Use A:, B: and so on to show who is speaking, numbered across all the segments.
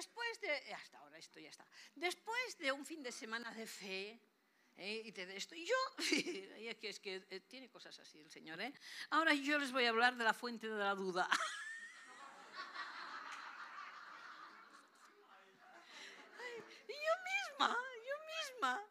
A: después de, hasta ahora esto ya está, después de un fin de semana de fe, ¿eh? y de esto. Y yo, es que, es que eh, tiene cosas así el Señor, ¿eh? Ahora yo les voy a hablar de la fuente de la duda. y yo misma, yo misma,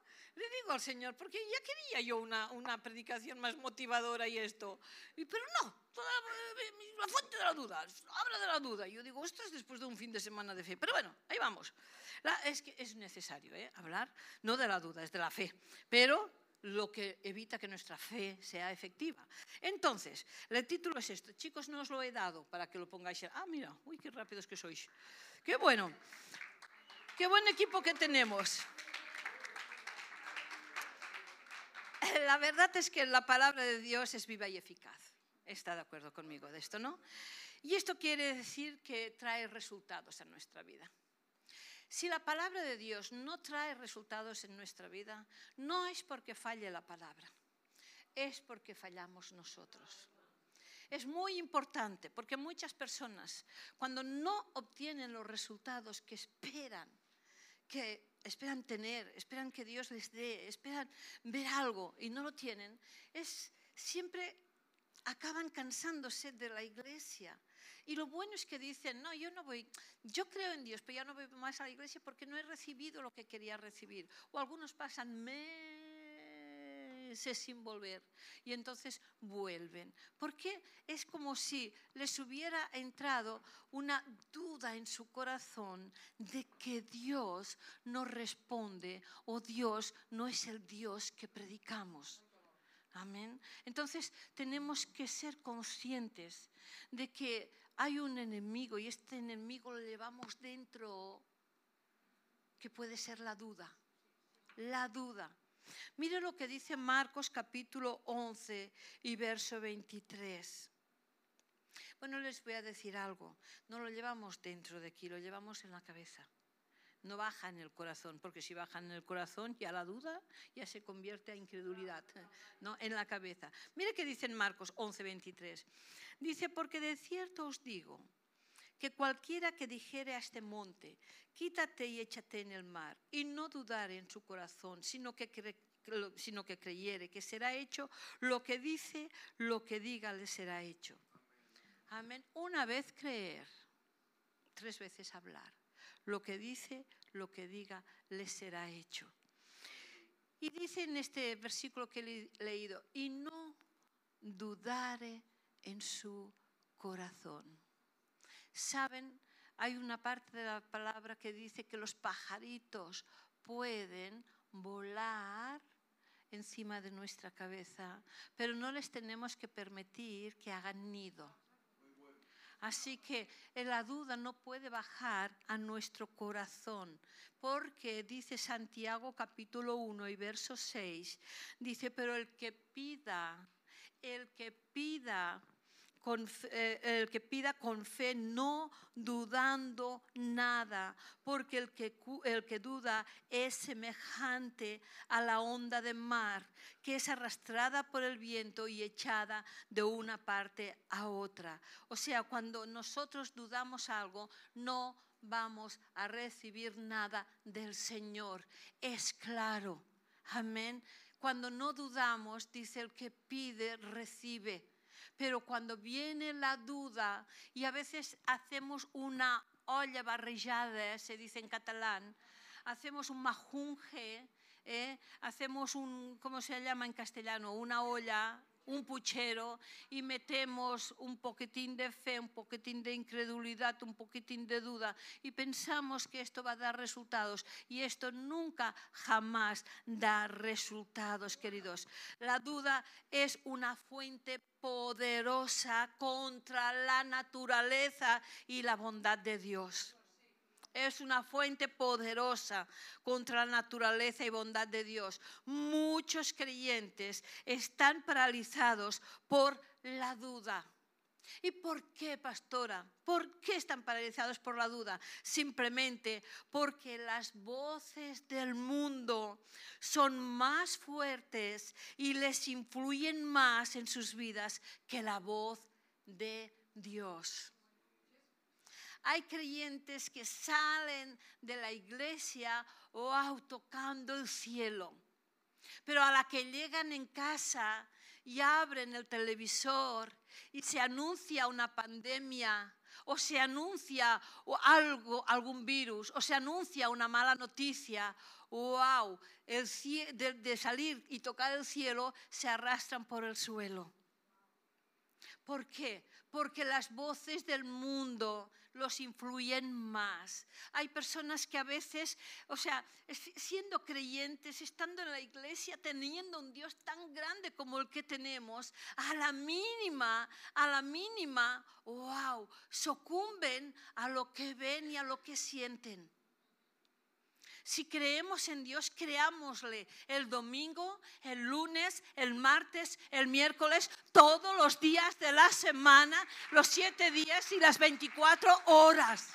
A: al Señor, porque ya quería yo una, una predicación más motivadora y esto, y, pero no, toda la, la, fuente de la duda, habla de la duda. Y yo digo, esto es después de un fin de semana de fe, pero bueno, ahí vamos. La, es que es necesario ¿eh? hablar, no de la duda, es de la fe, pero lo que evita que nuestra fe sea efectiva. Entonces, el título es esto. Chicos, no os lo he dado para que lo pongáis. Ah, mira, uy, qué rápidos que sois. Qué bueno. Qué buen equipo que tenemos. La verdad es que la palabra de Dios es viva y eficaz. Está de acuerdo conmigo de esto, ¿no? Y esto quiere decir que trae resultados a nuestra vida. Si la palabra de Dios no trae resultados en nuestra vida, no es porque falle la palabra, es porque fallamos nosotros. Es muy importante porque muchas personas, cuando no obtienen los resultados que esperan, que esperan tener, esperan que Dios les dé, esperan ver algo y no lo tienen, es siempre acaban cansándose de la iglesia. Y lo bueno es que dicen, no, yo no voy, yo creo en Dios, pero ya no voy más a la iglesia porque no he recibido lo que quería recibir. O algunos pasan meses sin volver y entonces vuelven. Porque es como si les hubiera entrado una duda en su corazón de que Dios no responde o Dios no es el Dios que predicamos. Amén. Entonces tenemos que ser conscientes de que hay un enemigo y este enemigo lo llevamos dentro que puede ser la duda. La duda. Mire lo que dice Marcos capítulo 11 y verso 23. Bueno, les voy a decir algo. No lo llevamos dentro de aquí, lo llevamos en la cabeza no baja en el corazón, porque si baja en el corazón ya la duda ya se convierte a incredulidad, ¿no? En la cabeza. Mire qué dice en Marcos 11:23. Dice, porque de cierto os digo que cualquiera que dijere a este monte, quítate y échate en el mar, y no dudare en su corazón, sino que, sino que creyere que será hecho lo que dice, lo que diga le será hecho. Amén. Una vez creer, tres veces hablar lo que dice, lo que diga, le será hecho. Y dice en este versículo que he leído, y no dudare en su corazón. ¿Saben? Hay una parte de la palabra que dice que los pajaritos pueden volar encima de nuestra cabeza, pero no les tenemos que permitir que hagan nido. Así que la duda no puede bajar a nuestro corazón, porque dice Santiago capítulo 1 y verso 6, dice, pero el que pida, el que pida eh, el que pida con fe, no dudando nada, porque el que, el que duda es semejante a la onda de mar, que es arrastrada por el viento y echada de una parte a otra. O sea, cuando nosotros dudamos algo, no vamos a recibir nada del Señor. Es claro. Amén. Cuando no dudamos, dice el que pide, recibe. Pero cuando viene la duda y a veces hacemos una olla barrillada, se dice en catalán, hacemos un majunje, ¿eh? hacemos un, ¿cómo se llama en castellano? Una olla un puchero y metemos un poquitín de fe, un poquitín de incredulidad, un poquitín de duda y pensamos que esto va a dar resultados y esto nunca jamás da resultados, queridos. La duda es una fuente poderosa contra la naturaleza y la bondad de Dios es una fuente poderosa contra la naturaleza y bondad de Dios. Muchos creyentes están paralizados por la duda. ¿Y por qué, pastora? ¿Por qué están paralizados por la duda? Simplemente porque las voces del mundo son más fuertes y les influyen más en sus vidas que la voz de Dios. Hay creyentes que salen de la iglesia wow, tocando el cielo. Pero a la que llegan en casa y abren el televisor y se anuncia una pandemia o se anuncia algo, algún virus, o se anuncia una mala noticia, wow, el, de, de salir y tocar el cielo, se arrastran por el suelo. ¿Por qué? Porque las voces del mundo los influyen más. Hay personas que a veces, o sea, siendo creyentes, estando en la iglesia, teniendo un Dios tan grande como el que tenemos, a la mínima, a la mínima, wow, sucumben a lo que ven y a lo que sienten. Si creemos en Dios, creámosle el domingo, el lunes, el martes, el miércoles, todos los días de la semana, los siete días y las 24 horas.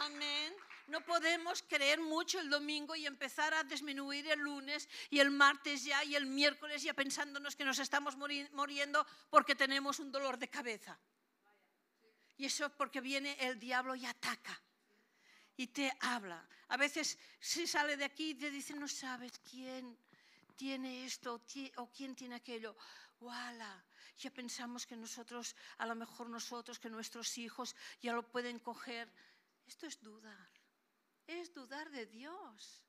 A: Amén. No podemos creer mucho el domingo y empezar a disminuir el lunes y el martes ya y el miércoles ya pensándonos que nos estamos muriendo porque tenemos un dolor de cabeza. Y eso es porque viene el diablo y ataca y te habla. A veces se sale de aquí y te dice, no sabes quién tiene esto o quién tiene aquello. ¡Wala! Ya pensamos que nosotros, a lo mejor nosotros, que nuestros hijos ya lo pueden coger. Esto es dudar. Es dudar de Dios.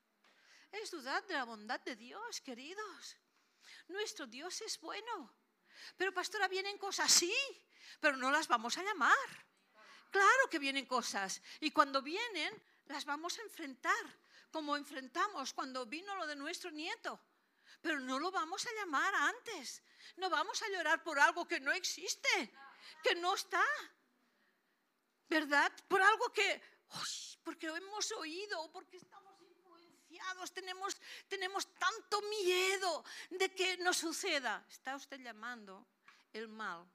A: Es dudar de la bondad de Dios, queridos. Nuestro Dios es bueno. Pero pastora, vienen cosas así, pero no las vamos a llamar. Claro que vienen cosas y cuando vienen las vamos a enfrentar, como enfrentamos cuando vino lo de nuestro nieto. Pero no lo vamos a llamar antes. No vamos a llorar por algo que no existe, que no está. ¿Verdad? Por algo que, porque lo hemos oído, porque estamos influenciados, tenemos, tenemos tanto miedo de que nos suceda. Está usted llamando el mal,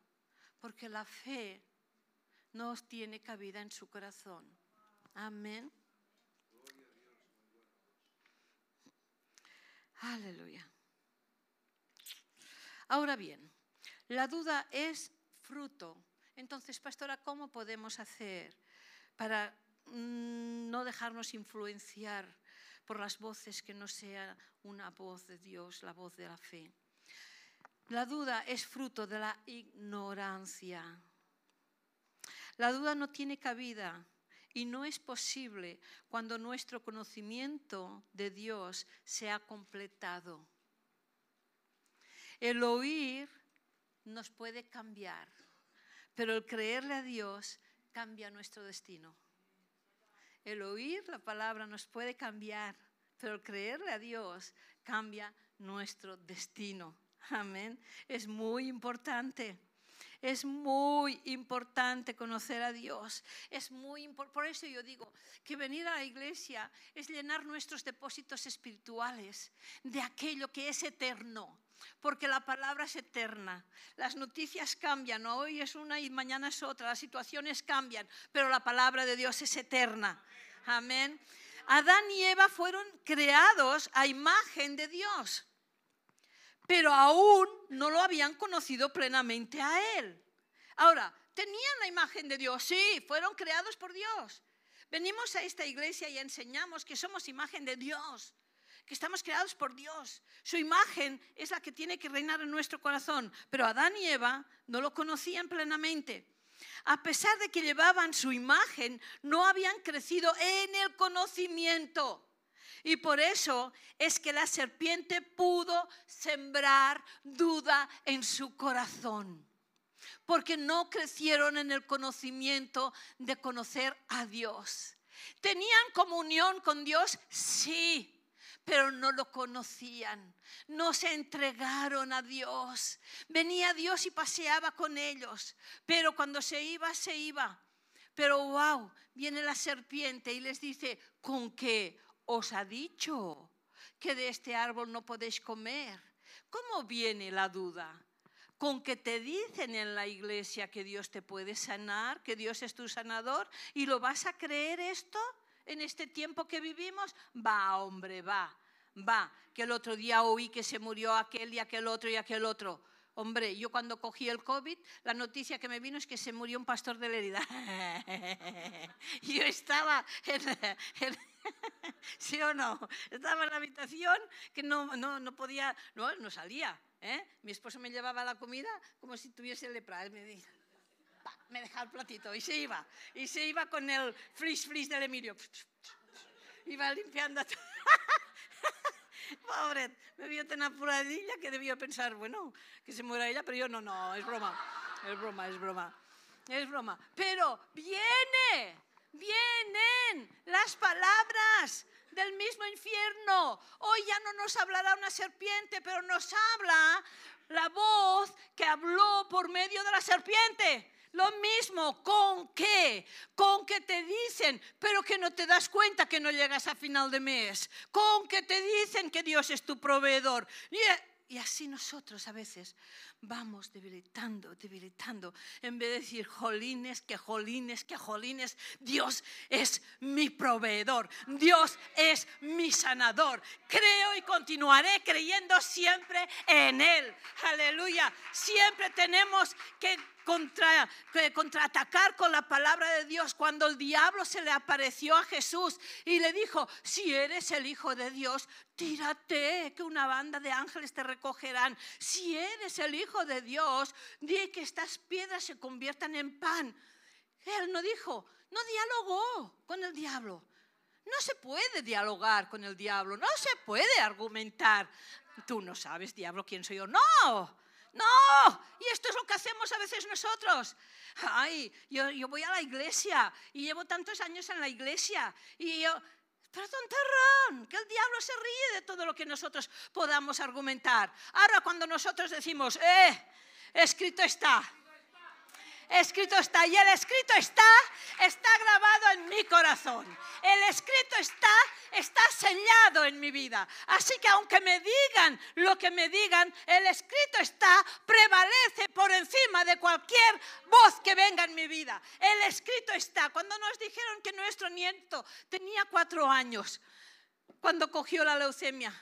A: porque la fe no tiene cabida en su corazón. Amén. Aleluya. Ahora bien, la duda es fruto. Entonces, pastora, ¿cómo podemos hacer para mm, no dejarnos influenciar por las voces que no sea una voz de Dios, la voz de la fe? La duda es fruto de la ignorancia. La duda no tiene cabida y no es posible cuando nuestro conocimiento de Dios se ha completado. El oír nos puede cambiar, pero el creerle a Dios cambia nuestro destino. El oír la palabra nos puede cambiar, pero el creerle a Dios cambia nuestro destino. Amén. Es muy importante. Es muy importante conocer a Dios. Es muy por eso yo digo que venir a la iglesia es llenar nuestros depósitos espirituales de aquello que es eterno. Porque la palabra es eterna. Las noticias cambian. Hoy es una y mañana es otra. Las situaciones cambian. Pero la palabra de Dios es eterna. Amén. Adán y Eva fueron creados a imagen de Dios pero aún no lo habían conocido plenamente a Él. Ahora, tenían la imagen de Dios, sí, fueron creados por Dios. Venimos a esta iglesia y enseñamos que somos imagen de Dios, que estamos creados por Dios. Su imagen es la que tiene que reinar en nuestro corazón, pero Adán y Eva no lo conocían plenamente. A pesar de que llevaban su imagen, no habían crecido en el conocimiento. Y por eso es que la serpiente pudo sembrar duda en su corazón. Porque no crecieron en el conocimiento de conocer a Dios. ¿Tenían comunión con Dios? Sí pero no lo conocían, no se entregaron a Dios. Venía Dios y paseaba con ellos, pero cuando se iba, se iba. Pero wow, viene la serpiente y les dice, ¿con qué os ha dicho que de este árbol no podéis comer. ¿Cómo viene la duda? Con que te dicen en la iglesia que Dios te puede sanar, que Dios es tu sanador, y lo vas a creer esto en este tiempo que vivimos. Va, hombre, va, va. Que el otro día oí que se murió aquel y aquel otro y aquel otro. Hombre, yo cuando cogí el COVID, la noticia que me vino es que se murió un pastor de Lerida. yo estaba en, ¿Sí o no? Estaba en la habitación que no, no, no podía, no, no salía. ¿eh? Mi esposo me llevaba la comida como si tuviese lepra. Él me decía, me dejaba el platito y se iba. Y se iba con el flis flis del Emilio. Iba limpiando. Pobre, me vio tan apuradilla que debió pensar, bueno, que se muera ella, pero yo no, no, es broma, es broma, es broma, es broma. Pero viene, vienen las palabras del mismo infierno. Hoy ya no nos hablará una serpiente, pero nos habla la voz que habló por medio de la serpiente. Lo mismo, ¿con qué? Con que te dicen, pero que no te das cuenta que no llegas a final de mes. Con que te dicen que Dios es tu proveedor. Y así nosotros a veces vamos debilitando, debilitando, en vez de decir, jolines, que jolines, que jolines, Dios es mi proveedor, Dios es mi sanador. Creo y continuaré creyendo siempre en Él. Aleluya. Siempre tenemos que contra, contraatacar con la palabra de Dios. Cuando el diablo se le apareció a Jesús y le dijo, si eres el Hijo de Dios, tírate, que una banda de ángeles te recogerán. Si eres el Hijo de Dios, di que estas piedras se conviertan en pan. Él no dijo, no dialogó con el diablo. No se puede dialogar con el diablo, no se puede argumentar. Tú no sabes, diablo, quién soy yo. No, no, y esto es lo que hacemos a veces nosotros. Ay, yo, yo voy a la iglesia y llevo tantos años en la iglesia y yo, pero tonterrón, que el diablo se ríe de todo lo que nosotros podamos argumentar. Ahora cuando nosotros decimos, eh, escrito está, escrito está. Y el escrito está, está grabado en mi corazón. El escrito está, está sellado en mi vida. Así que aunque me digan lo que me digan, el escrito está, prevalece por encima de cualquier voz que venga en mi vida. El escrito está. Cuando nos dijeron que nuestro nieto tenía cuatro años, cuando cogió la leucemia,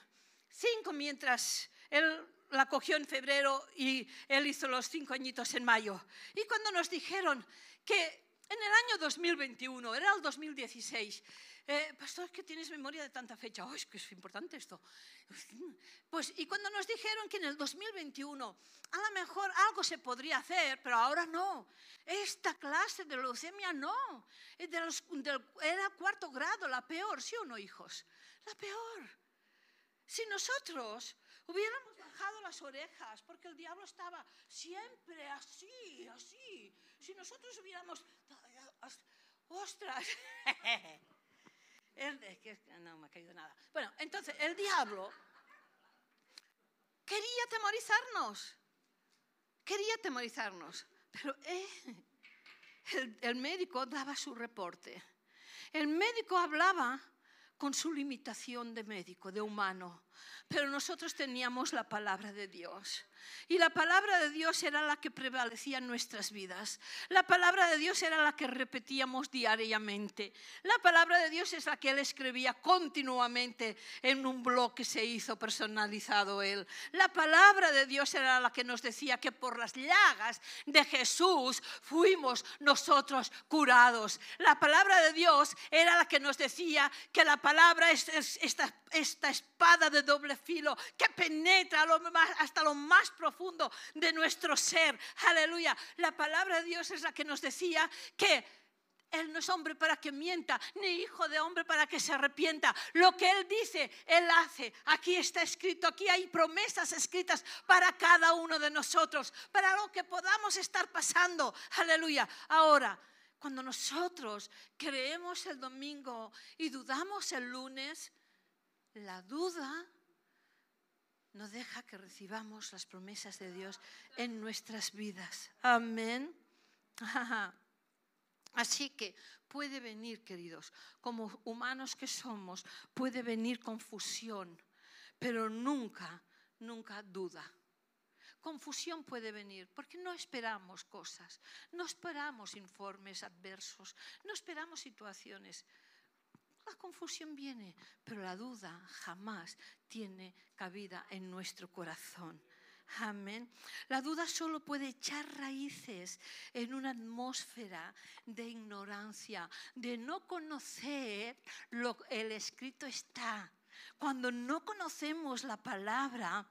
A: cinco mientras él la cogió en febrero y él hizo los cinco añitos en mayo. Y cuando nos dijeron que en el año 2021, era el 2016, eh, pastor, que tienes memoria de tanta fecha. ¡Ay, es que es importante esto! Pues, y cuando nos dijeron que en el 2021 a lo mejor algo se podría hacer, pero ahora no. Esta clase de leucemia no. era cuarto grado, la peor, ¿sí o no, hijos? La peor. Si nosotros hubiéramos las orejas, porque el diablo estaba siempre así, así. Si nosotros hubiéramos, ostras, no me ha caído nada. Bueno, entonces el diablo quería temorizarnos, quería temorizarnos, pero eh, el, el médico daba su reporte. El médico hablaba con su limitación de médico, de humano pero nosotros teníamos la palabra de Dios. Y la palabra de Dios era la que prevalecía en nuestras vidas. La palabra de Dios era la que repetíamos diariamente. La palabra de Dios es la que él escribía continuamente en un blog que se hizo personalizado él. La palabra de Dios era la que nos decía que por las llagas de Jesús fuimos nosotros curados. La palabra de Dios era la que nos decía que la palabra es, esta, esta espada de doble filo que penetra hasta lo más profundo de nuestro ser. Aleluya. La palabra de Dios es la que nos decía que él no es hombre para que mienta, ni hijo de hombre para que se arrepienta. Lo que Él dice, Él hace. Aquí está escrito, aquí hay promesas escritas para cada uno de nosotros, para lo que podamos estar pasando. Aleluya. Ahora, cuando nosotros creemos el domingo y dudamos el lunes, la duda no deja que recibamos las promesas de Dios en nuestras vidas. Amén. Así que puede venir, queridos, como humanos que somos, puede venir confusión, pero nunca, nunca duda. Confusión puede venir porque no esperamos cosas, no esperamos informes adversos, no esperamos situaciones. La confusión viene, pero la duda jamás tiene cabida en nuestro corazón. Amén. La duda solo puede echar raíces en una atmósfera de ignorancia, de no conocer lo el escrito está. Cuando no conocemos la palabra,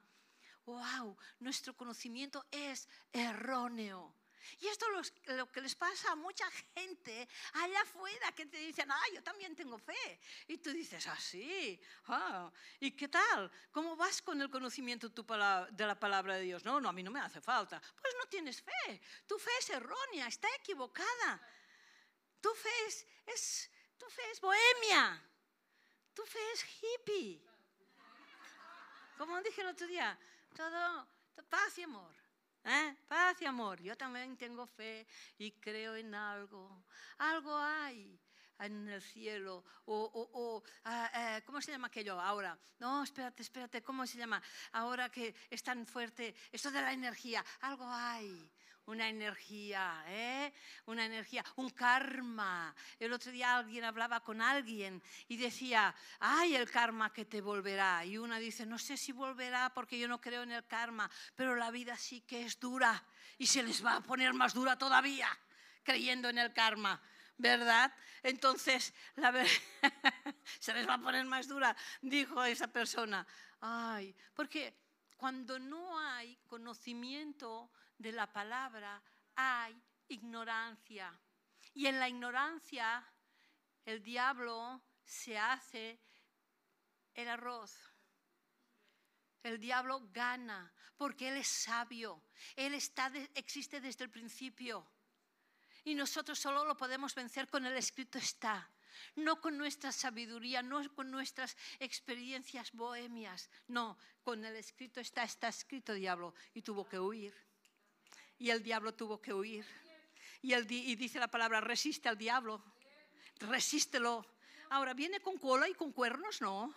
A: wow, nuestro conocimiento es erróneo. Y esto es lo que les pasa a mucha gente allá afuera que te dicen, ah, yo también tengo fe. Y tú dices, ah, sí, ah, ¿y qué tal? ¿Cómo vas con el conocimiento de la palabra de Dios? No, no, a mí no me hace falta. Pues no tienes fe. Tu fe es errónea, está equivocada. Tu fe es, tu fe es bohemia. Tu fe es hippie. Como dije el otro día, todo paz y amor. ¿Eh? Paz y amor. Yo también tengo fe y creo en algo. Algo hay en el cielo. O, ah, eh, ¿cómo se llama aquello ahora? No, espérate, espérate, ¿cómo se llama? Ahora que es tan fuerte, esto de la energía. Algo hay una energía, ¿eh? una energía, un karma. El otro día alguien hablaba con alguien y decía, ay, el karma que te volverá. Y una dice, no sé si volverá porque yo no creo en el karma, pero la vida sí que es dura y se les va a poner más dura todavía creyendo en el karma. ¿verdad? Entonces, la se les va a poner más dura, dijo esa persona. Ay, porque cuando no hay conocimiento de la palabra hay ignorancia. Y en la ignorancia el diablo se hace el arroz. El diablo gana porque Él es sabio. Él está existe desde el principio. Y nosotros solo lo podemos vencer con el escrito está. No con nuestra sabiduría, no con nuestras experiencias bohemias. No, con el escrito está, está escrito diablo. Y tuvo que huir y el diablo tuvo que huir. Y, el, y dice la palabra, resiste al diablo, resístelo. Ahora, ¿viene con cola y con cuernos? No.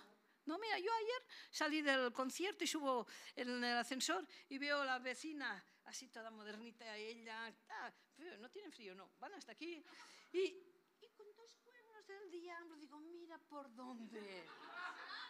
A: No, mira, yo ayer salí del concierto y subo en el ascensor y veo a la vecina así toda modernita, ella, ah, no tiene frío, no, van hasta aquí. Y, y con dos cuernos del diablo, digo, mira por dónde.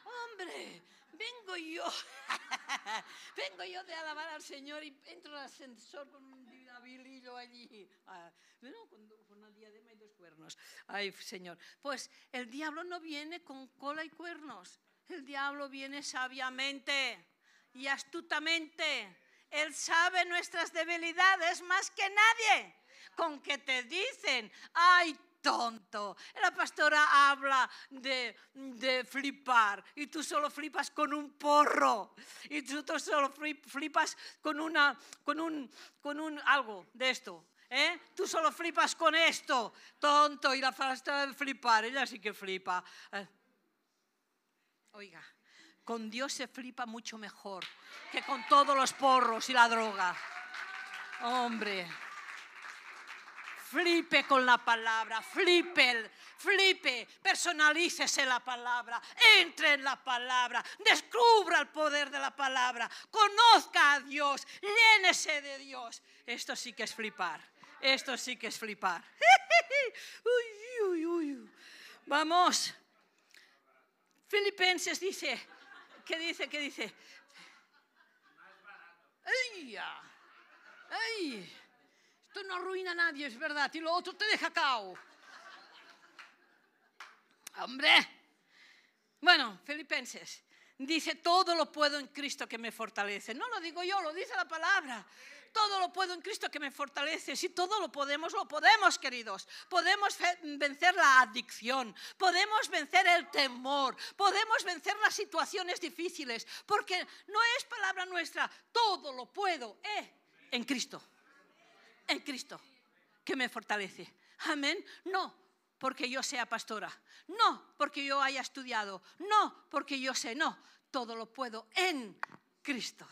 A: Hombre, vengo yo, vengo yo de alabar al Señor y entro al ascensor con un habilillo allí. Ah, con, una diadema y dos cuernos. Ay, Señor. Pues el diablo no viene con cola y cuernos. El diablo viene sabiamente y astutamente. Él sabe nuestras debilidades más que nadie. Con que te dicen, ay, tonto. La pastora habla de, flipar y tú solo flipas con un porro y tú solo flipas con, una, con, un, con un algo de esto. ¿Eh? Tú solo flipas con esto, tonto, y la pastora de flipar, ella sí que flipa. Eh. Oiga, con Dios se flipa mucho mejor que con todos los porros y la droga. Hombre flipe con la palabra, flipe, flipe, personalícese la palabra, entre en la palabra, descubra el poder de la palabra, conozca a Dios, llénese de Dios. Esto sí que es flipar, esto sí que es flipar. Vamos. Filipenses dice, ¿qué dice? ¿Qué dice? ¡Ay! ¡Ay! Esto no arruina a nadie, es verdad, y lo otro te deja cao. Hombre. Bueno, Filipenses dice, todo lo puedo en Cristo que me fortalece. No lo digo yo, lo dice la palabra. Todo lo puedo en Cristo que me fortalece. Si todo lo podemos, lo podemos, queridos. Podemos vencer la adicción, podemos vencer el temor, podemos vencer las situaciones difíciles, porque no es palabra nuestra, todo lo puedo eh, en Cristo en Cristo que me fortalece. Amén. No porque yo sea pastora, no porque yo haya estudiado, no porque yo sé, no, todo lo puedo en Cristo.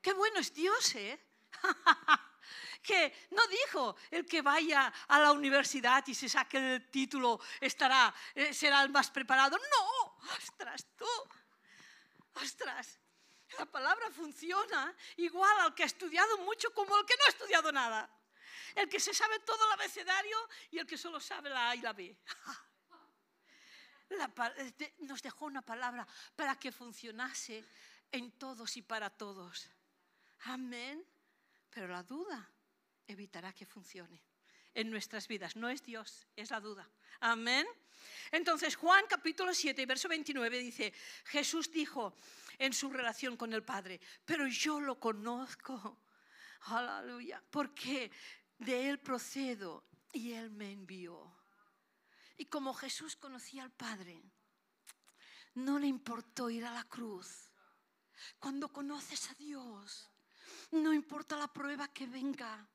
A: Qué bueno es Dios, ¿eh? que no dijo el que vaya a la universidad y se saque el título estará, eh, será el más preparado. No, ostras, tú, ostras, la palabra funciona igual al que ha estudiado mucho como al que no ha estudiado nada. El que se sabe todo el abecedario y el que solo sabe la A y la B. nos dejó una palabra para que funcionase en todos y para todos. Amén. Pero la duda evitará que funcione en nuestras vidas. No es Dios, es la duda. Amén. Entonces Juan capítulo 7, verso 29 dice, Jesús dijo en su relación con el Padre, pero yo lo conozco. Aleluya. Porque de Él procedo y Él me envió. Y como Jesús conocía al Padre, no le importó ir a la cruz. Cuando conoces a Dios, no importa la prueba que venga.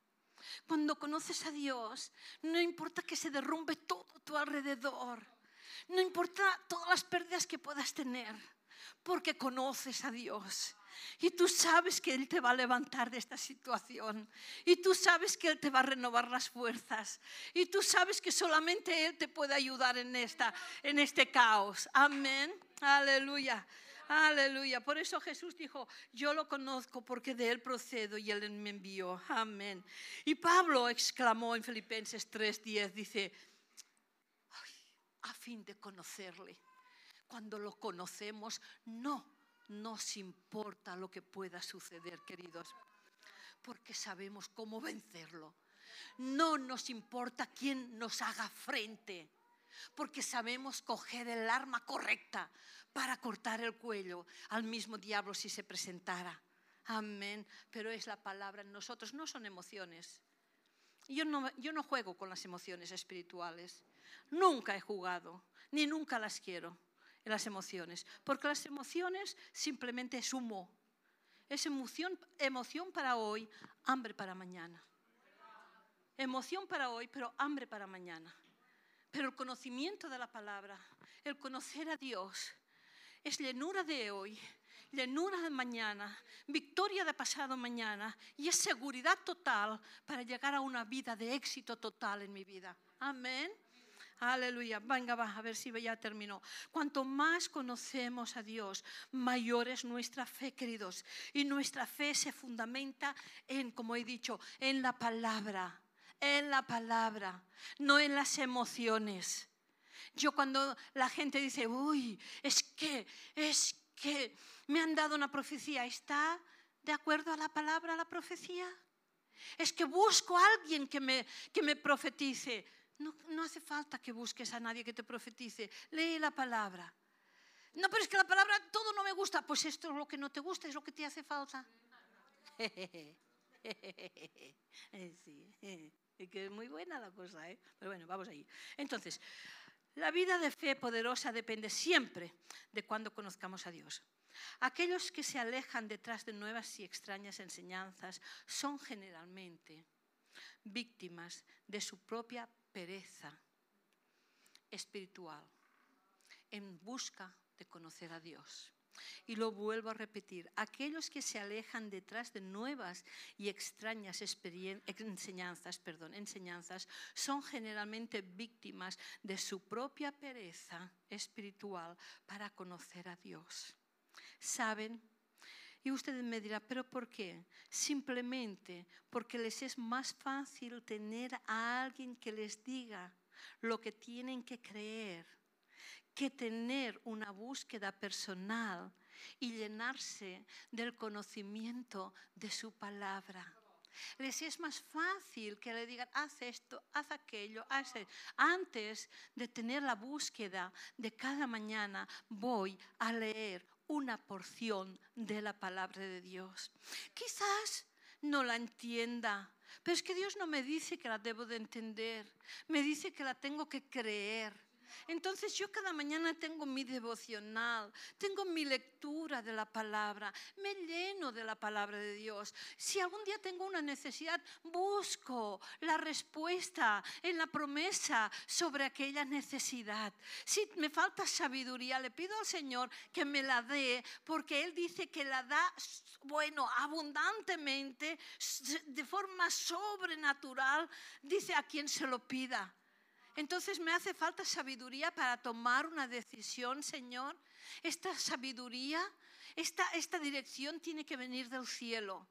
A: Cuando conoces a Dios, no importa que se derrumbe todo tu alrededor. No importa todas las pérdidas que puedas tener, porque conoces a Dios. Y tú sabes que Él te va a levantar de esta situación. Y tú sabes que Él te va a renovar las fuerzas. Y tú sabes que solamente Él te puede ayudar en, esta, en este caos. Amén. Aleluya. Aleluya. Por eso Jesús dijo, yo lo conozco porque de Él procedo y Él me envió. Amén. Y Pablo exclamó en Filipenses 3:10, dice, a fin de conocerle. Cuando lo conocemos, no nos importa lo que pueda suceder, queridos, porque sabemos cómo vencerlo. No nos importa quién nos haga frente, porque sabemos coger el arma correcta para cortar el cuello al mismo diablo si se presentara. Amén. Pero es la palabra en nosotros, no son emociones. Yo no, yo no juego con las emociones espirituales. Nunca he jugado, ni nunca las quiero, en las emociones. Porque las emociones simplemente es humo. Es emoción, emoción para hoy, hambre para mañana. Emoción para hoy, pero hambre para mañana. Pero el conocimiento de la palabra, el conocer a Dios, es llenura de hoy, llenura de mañana, victoria de pasado mañana y es seguridad total para llegar a una vida de éxito total en mi vida. Amén. Aleluya. Venga, va, a ver si ya terminó. Cuanto más conocemos a Dios, mayor es nuestra fe, queridos. Y nuestra fe se fundamenta en, como he dicho, en la palabra. En la palabra, no en las emociones. Yo cuando la gente dice, uy, es que, es que me han dado una profecía, ¿está de acuerdo a la palabra, a la profecía? Es que busco a alguien que me, que me profetice. No, no hace falta que busques a nadie que te profetice. Lee la palabra. No, pero es que la palabra todo no me gusta. Pues esto es lo que no te gusta, es lo que te hace falta. sí, que es muy buena la cosa, ¿eh? Pero bueno, vamos ahí. Entonces, la vida de fe poderosa depende siempre de cuando conozcamos a Dios. Aquellos que se alejan detrás de nuevas y extrañas enseñanzas son generalmente víctimas de su propia pereza espiritual en busca de conocer a Dios. Y lo vuelvo a repetir, aquellos que se alejan detrás de nuevas y extrañas enseñanzas, perdón, enseñanzas, son generalmente víctimas de su propia pereza espiritual para conocer a Dios. ¿Saben? Y usted me dirá, ¿pero por qué? Simplemente porque les es más fácil tener a alguien que les diga lo que tienen que creer que tener una búsqueda personal y llenarse del conocimiento de su palabra. Les es más fácil que le digan, haz esto, haz aquello, haz esto. Antes de tener la búsqueda de cada mañana, voy a leer una porción de la palabra de Dios. Quizás no la entienda, pero es que Dios no me dice que la debo de entender, me dice que la tengo que creer. Entonces yo cada mañana tengo mi devocional, tengo mi lectura de la palabra, me lleno de la palabra de Dios. Si algún día tengo una necesidad, busco la respuesta en la promesa sobre aquella necesidad. Si me falta sabiduría, le pido al Señor que me la dé, porque Él dice que la da, bueno, abundantemente, de forma sobrenatural, dice a quien se lo pida. Entonces me hace falta sabiduría para tomar una decisión, Señor. Esta sabiduría, esta, esta dirección tiene que venir del cielo.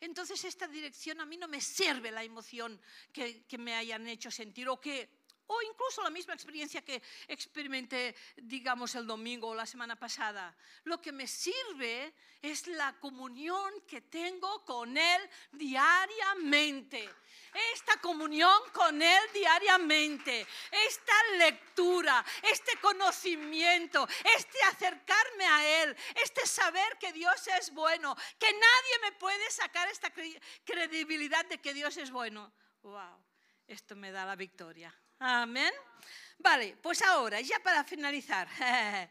A: Entonces esta dirección a mí no me sirve la emoción que, que me hayan hecho sentir o que o incluso la misma experiencia que experimenté, digamos, el domingo o la semana pasada. Lo que me sirve es la comunión que tengo con Él diariamente. Esta comunión con Él diariamente, esta lectura, este conocimiento, este acercarme a Él, este saber que Dios es bueno, que nadie me puede sacar esta credibilidad de que Dios es bueno. ¡Wow! Esto me da la victoria. Amén. Vale, pues ahora, ya para finalizar.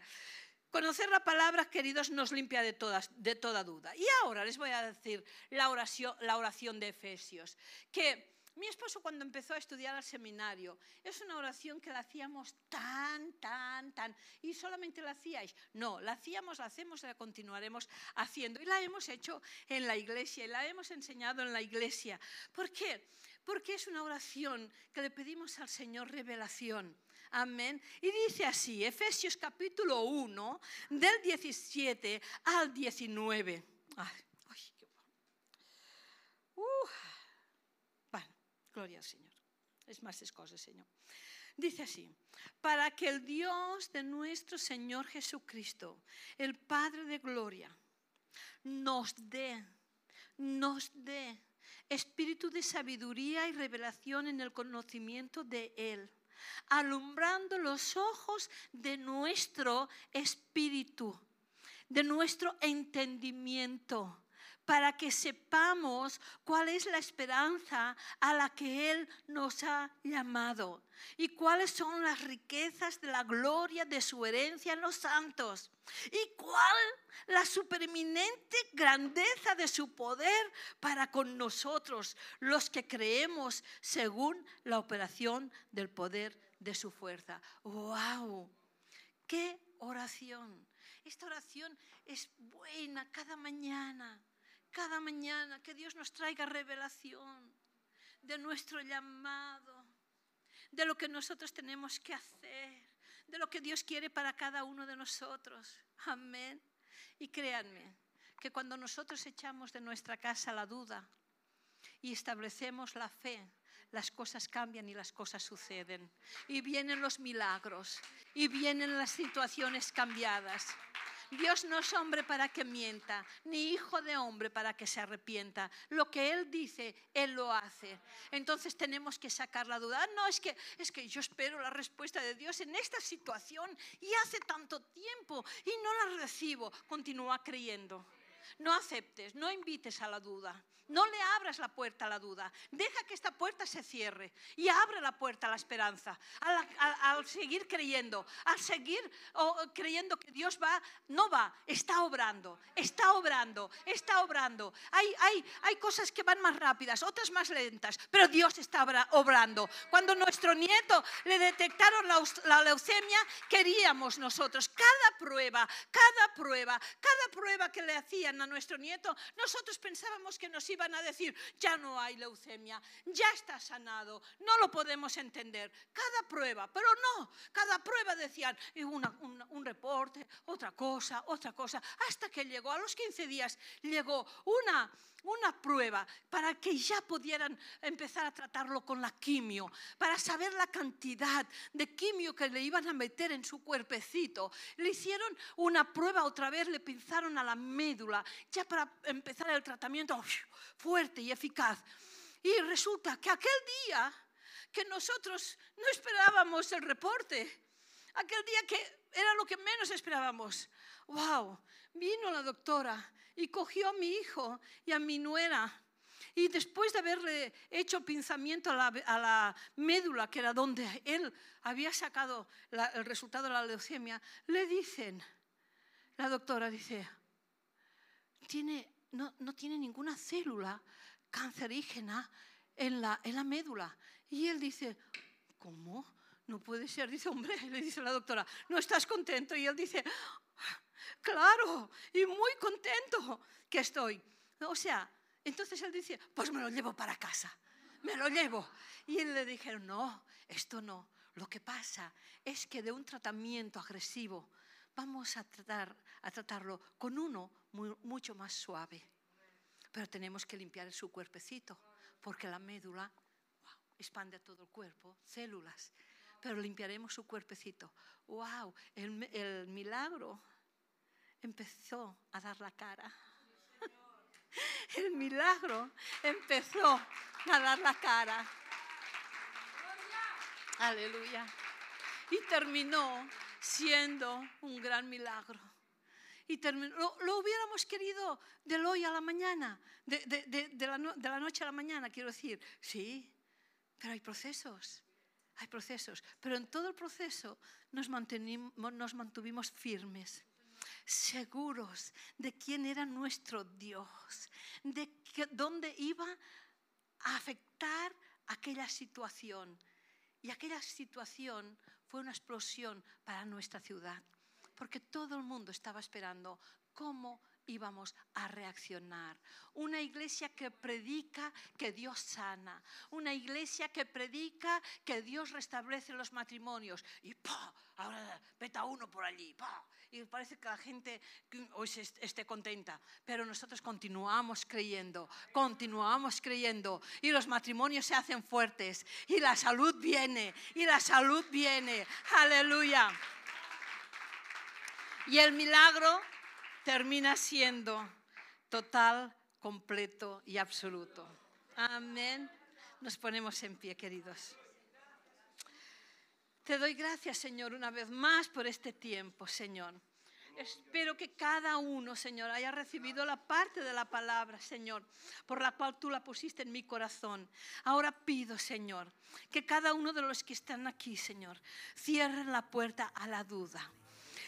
A: Conocer la palabra, queridos, nos limpia de, todas, de toda duda. Y ahora les voy a decir la oración, la oración de Efesios, que mi esposo cuando empezó a estudiar al seminario, es una oración que la hacíamos tan, tan, tan, y solamente la hacíais. No, la hacíamos, la hacemos la continuaremos haciendo. Y la hemos hecho en la iglesia y la hemos enseñado en la iglesia. ¿Por qué? Porque es una oración que le pedimos al Señor revelación. Amén. Y dice así, Efesios capítulo 1, del 17 al 19. Ay, qué uh, bueno, gloria al Señor. Es más es cosas, Señor. Dice así, para que el Dios de nuestro Señor Jesucristo, el Padre de Gloria, nos dé, nos dé espíritu de sabiduría y revelación en el conocimiento de Él, alumbrando los ojos de nuestro espíritu, de nuestro entendimiento para que sepamos cuál es la esperanza a la que Él nos ha llamado y cuáles son las riquezas de la gloria de su herencia en los santos y cuál la supereminente grandeza de su poder para con nosotros, los que creemos según la operación del poder de su fuerza. ¡Wow! ¡Qué oración! Esta oración es buena cada mañana cada mañana, que Dios nos traiga revelación de nuestro llamado, de lo que nosotros tenemos que hacer, de lo que Dios quiere para cada uno de nosotros. Amén. Y créanme que cuando nosotros echamos de nuestra casa la duda y establecemos la fe, las cosas cambian y las cosas suceden. Y vienen los milagros y vienen las situaciones cambiadas. Dios no es hombre para que mienta, ni hijo de hombre para que se arrepienta. Lo que Él dice, Él lo hace. Entonces tenemos que sacar la duda. Ah, no, es que, es que yo espero la respuesta de Dios en esta situación y hace tanto tiempo y no la recibo. Continúa creyendo. No aceptes, no invites a la duda. No le abras la puerta a la duda. Deja que esta puerta se cierre y abre la puerta a la esperanza. Al, seguir creyendo, al seguir creyendo que Dios va, no va, está obrando, está obrando, está obrando. Hay, hay, hay cosas que van más rápidas, otras más lentas, pero Dios está obrando. Cuando nuestro nieto le detectaron la leucemia, queríamos nosotros cada prueba, cada prueba, cada prueba que le hacían a nuestro nieto, nosotros pensábamos que nos iban a decir, ya no hay leucemia, ya está sanado, no lo podemos entender. Cada prueba, pero no, cada prueba decían un reporte, otra cosa, otra cosa, hasta que llegó a los 15 días, llegó una una prueba para que ya pudieran empezar a tratarlo con la quimio, para saber la cantidad de quimio que le iban a meter en su cuerpecito. Le hicieron una prueba otra vez, le pinzaron a la médula, ya para empezar el tratamiento fuerte y eficaz. Y resulta que aquel día que nosotros no esperábamos el reporte, aquel día que era lo que menos esperábamos, wow, vino la doctora y cogió a mi hijo y a mi nuera. Y después de haberle hecho pinzamiento a la, médula, que era donde él había sacado el resultado de la leucemia, le dicen, la doctora dice, tiene, no, tiene ninguna célula cancerígena en la, en la médula. Y él dice, ¿cómo? No puede ser. Dice, hombre, le dice la doctora, ¿no estás contento? Y él dice, claro, y muy contento que estoy. O sea, entonces él dice, pues me lo llevo para casa, me lo llevo. Y él le dijeron, no, esto no. Lo que pasa es que de un tratamiento agresivo vamos a, tratar, a tratarlo con uno mucho más suave. Pero tenemos que limpiar su cuerpecito, porque la médula expande todo el cuerpo, células. pero limpiaremos su cuerpecito. ¡Wow! El milagro empezó a dar la cara. El milagro empezó a dar la cara. Aleluya. Y terminó siendo un gran milagro. Y terminó, lo, hubiéramos querido del hoy a la mañana, de, de, de, la de la noche a la mañana, quiero decir. Sí, pero hay procesos hay procesos, pero en todo el proceso nos, nos, mantuvimos firmes, seguros de quién era nuestro Dios, de que, dónde iba a afectar aquella situación. Y aquella situación fue una explosión para nuestra ciudad, porque todo el mundo estaba esperando cómo íbamos a reaccionar. Una iglesia que predica que Dios sana. Una iglesia que predica que Dios restablece los matrimonios. Y ¡pa! Ahora vete a uno por allí. ¡pa! Y parece que la gente hoy esté contenta. Pero nosotros continuamos creyendo. Continuamos creyendo. Y los matrimonios se hacen fuertes. Y la salud viene. Y la salud viene. Aleluya. Y el milagro termina siendo total, completo y absoluto. Amén. Nos ponemos en pie, queridos. Te doy gracias, Señor, una vez más por este tiempo, Señor. Espero que cada uno, Señor, haya recibido la parte de la palabra, Señor, por la cual tú la pusiste en mi corazón. Ahora pido, Señor, que cada uno de los que están aquí, Señor, cierren la puerta a la duda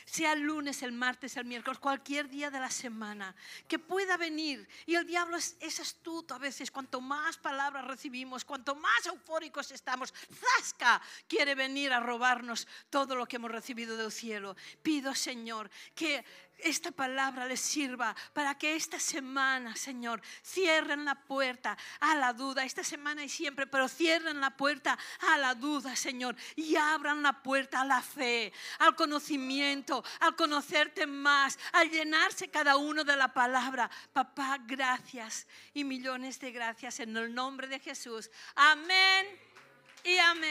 A: sea el lunes, el martes, el miércoles, cualquier día de la semana, que pueda venir. Y el diablo es, astuto a veces, cuanto más palabras recibimos, cuanto más eufóricos estamos, Zasca quiere venir a robarnos todo lo que hemos recibido del cielo. Pido, Señor, que esta palabra les sirva para que esta semana, Señor, cierren la puerta a la duda, esta semana y siempre, pero cierren la puerta a la duda, Señor, y abran la puerta a la fe, al conocimiento, al conocerte más, al llenarse cada uno de la palabra. Papá, gracias y millones de gracias en el nombre de Jesús. Amén y amén.